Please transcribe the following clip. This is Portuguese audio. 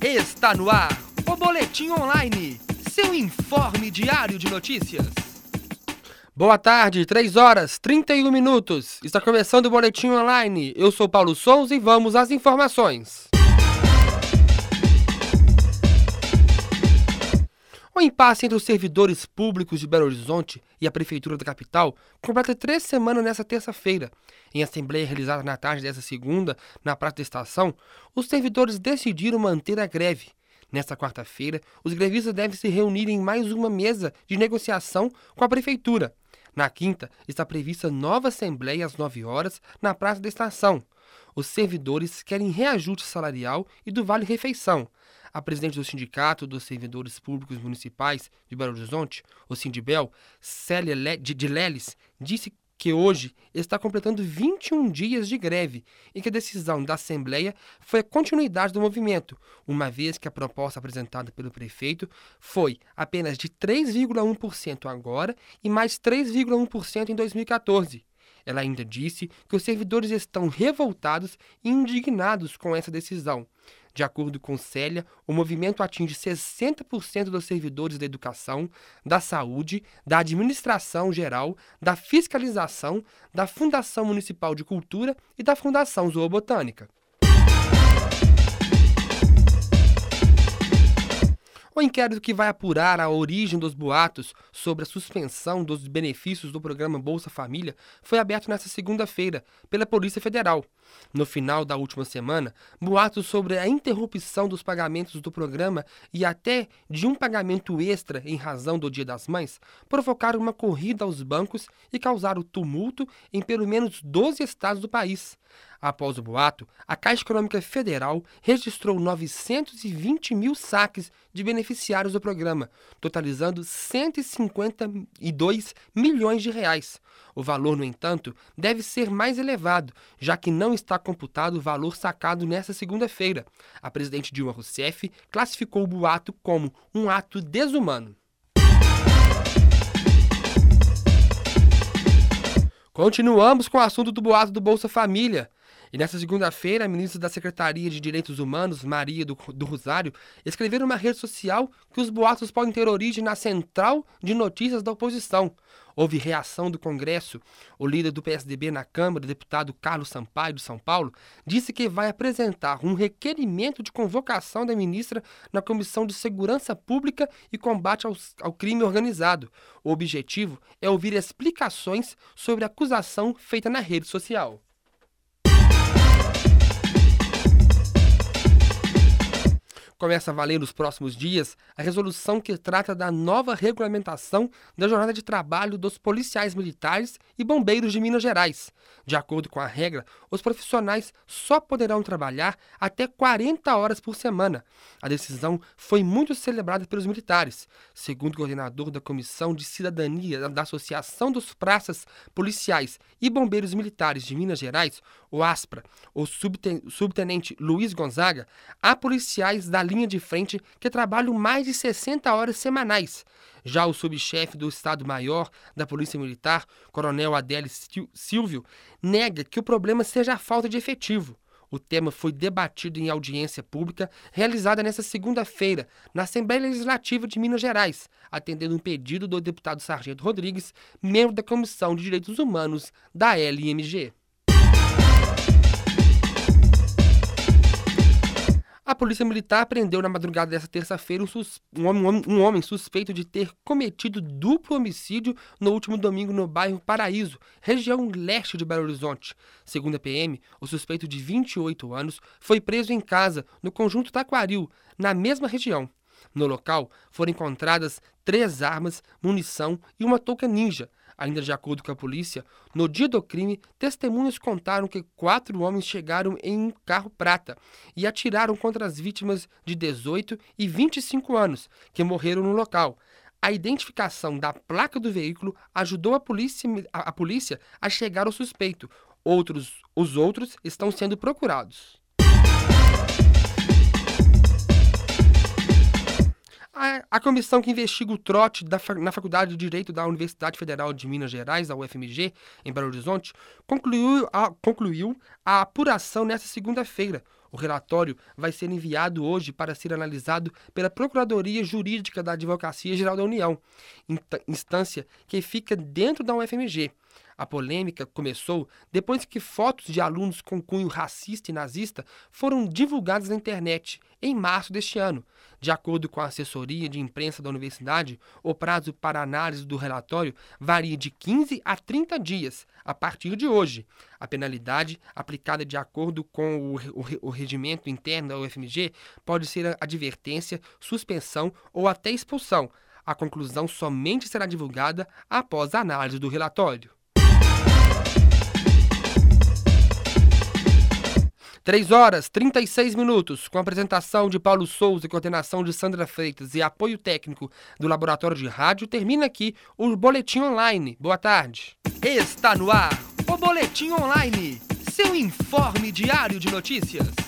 Está no ar o Boletim Online, seu informe diário de notícias. Boa tarde, 3 horas 31 minutos. Está começando o Boletim Online. Eu sou Paulo Souza e vamos às informações. O impasse entre os servidores públicos de Belo Horizonte e a Prefeitura da capital completa três semanas nesta terça-feira. Em assembleia realizada na tarde dessa segunda, na Praça da Estação, os servidores decidiram manter a greve. Nesta quarta-feira, os grevistas devem se reunir em mais uma mesa de negociação com a Prefeitura. Na quinta, está prevista nova assembleia às 9 horas na Praça da Estação. Os servidores querem reajuste salarial e do vale-refeição. A presidente do Sindicato dos Servidores Públicos Municipais de Belo Horizonte, o Sindibel, Célia de Leles, disse que hoje está completando 21 dias de greve e que a decisão da Assembleia foi a continuidade do movimento, uma vez que a proposta apresentada pelo prefeito foi apenas de 3,1% agora e mais 3,1% em 2014. Ela ainda disse que os servidores estão revoltados e indignados com essa decisão. De acordo com Célia, o movimento atinge 60% dos servidores da educação, da saúde, da administração geral, da fiscalização, da Fundação Municipal de Cultura e da Fundação Zoobotânica. O inquérito que vai apurar a origem dos boatos sobre a suspensão dos benefícios do programa Bolsa Família foi aberto nesta segunda-feira pela Polícia Federal. No final da última semana, boatos sobre a interrupção dos pagamentos do programa e até de um pagamento extra em razão do Dia das Mães provocaram uma corrida aos bancos e causaram tumulto em pelo menos 12 estados do país. Após o boato, a Caixa Econômica Federal registrou 920 mil saques de beneficiários do programa, totalizando 152 milhões de reais. O valor, no entanto, deve ser mais elevado, já que não está computado o valor sacado nesta segunda-feira. A presidente Dilma Rousseff classificou o boato como um ato desumano. Continuamos com o assunto do boato do Bolsa Família. E nessa segunda-feira, a ministra da Secretaria de Direitos Humanos, Maria do, do Rosário, escreveu numa rede social que os boatos podem ter origem na central de notícias da oposição. Houve reação do Congresso. O líder do PSDB na Câmara, deputado Carlos Sampaio, de São Paulo, disse que vai apresentar um requerimento de convocação da ministra na Comissão de Segurança Pública e Combate ao, ao Crime Organizado. O objetivo é ouvir explicações sobre a acusação feita na rede social. Começa a valer nos próximos dias a resolução que trata da nova regulamentação da jornada de trabalho dos policiais militares e bombeiros de Minas Gerais. De acordo com a regra, os profissionais só poderão trabalhar até 40 horas por semana. A decisão foi muito celebrada pelos militares. Segundo o coordenador da Comissão de Cidadania da Associação dos Praças Policiais e Bombeiros Militares de Minas Gerais, o ASPRA, o subtenente Luiz Gonzaga, há policiais da linha de frente que trabalham mais de 60 horas semanais. Já o subchefe do Estado-Maior da Polícia Militar, Coronel Adélio Silvio, nega que o problema seja a falta de efetivo. O tema foi debatido em audiência pública realizada nesta segunda-feira na Assembleia Legislativa de Minas Gerais, atendendo um pedido do deputado Sargento Rodrigues, membro da Comissão de Direitos Humanos da LMG. Polícia militar prendeu na madrugada desta terça-feira um, um, homem, um, homem suspeito de ter cometido duplo homicídio no último domingo no bairro Paraíso, região leste de Belo Horizonte. Segundo a PM, o suspeito de 28 anos foi preso em casa, no conjunto Taquaril, na mesma região. No local foram encontradas três armas, munição e uma touca ninja, Ainda de acordo com a polícia, no dia do crime, testemunhas contaram que quatro homens chegaram em um carro prata e atiraram contra as vítimas de 18 e 25 anos, que morreram no local. A identificação da placa do veículo ajudou a polícia, a, a polícia a chegar ao suspeito. Outros, os outros estão sendo procurados. A, a, comissão que investiga o trote da, na Faculdade de Direito da Universidade Federal de Minas Gerais, a UFMG, em Belo Horizonte, concluiu a, concluiu a apuração nesta segunda-feira. O relatório vai ser enviado hoje para ser analisado pela Procuradoria Jurídica da Advocacia Geral da União, instância que fica dentro da UFMG. A polêmica começou depois que fotos de alunos com cunho racista e nazista foram divulgadas na internet em março deste ano. De acordo com a assessoria de imprensa da universidade, o prazo para análise do relatório varia de 15 a 30 dias a partir de hoje. A penalidade, aplicada de acordo com o, o, o regimento interno da UFMG, pode ser advertência, suspensão ou até expulsão. A conclusão somente será divulgada após a análise do relatório. 3 horas 36 minutos, com apresentação de Paulo Souza e coordenação de Sandra Freitas e apoio técnico do Laboratório de Rádio, termina aqui o Boletim Online. Boa tarde. Está no ar o Boletim Online, seu informe diário de notícias.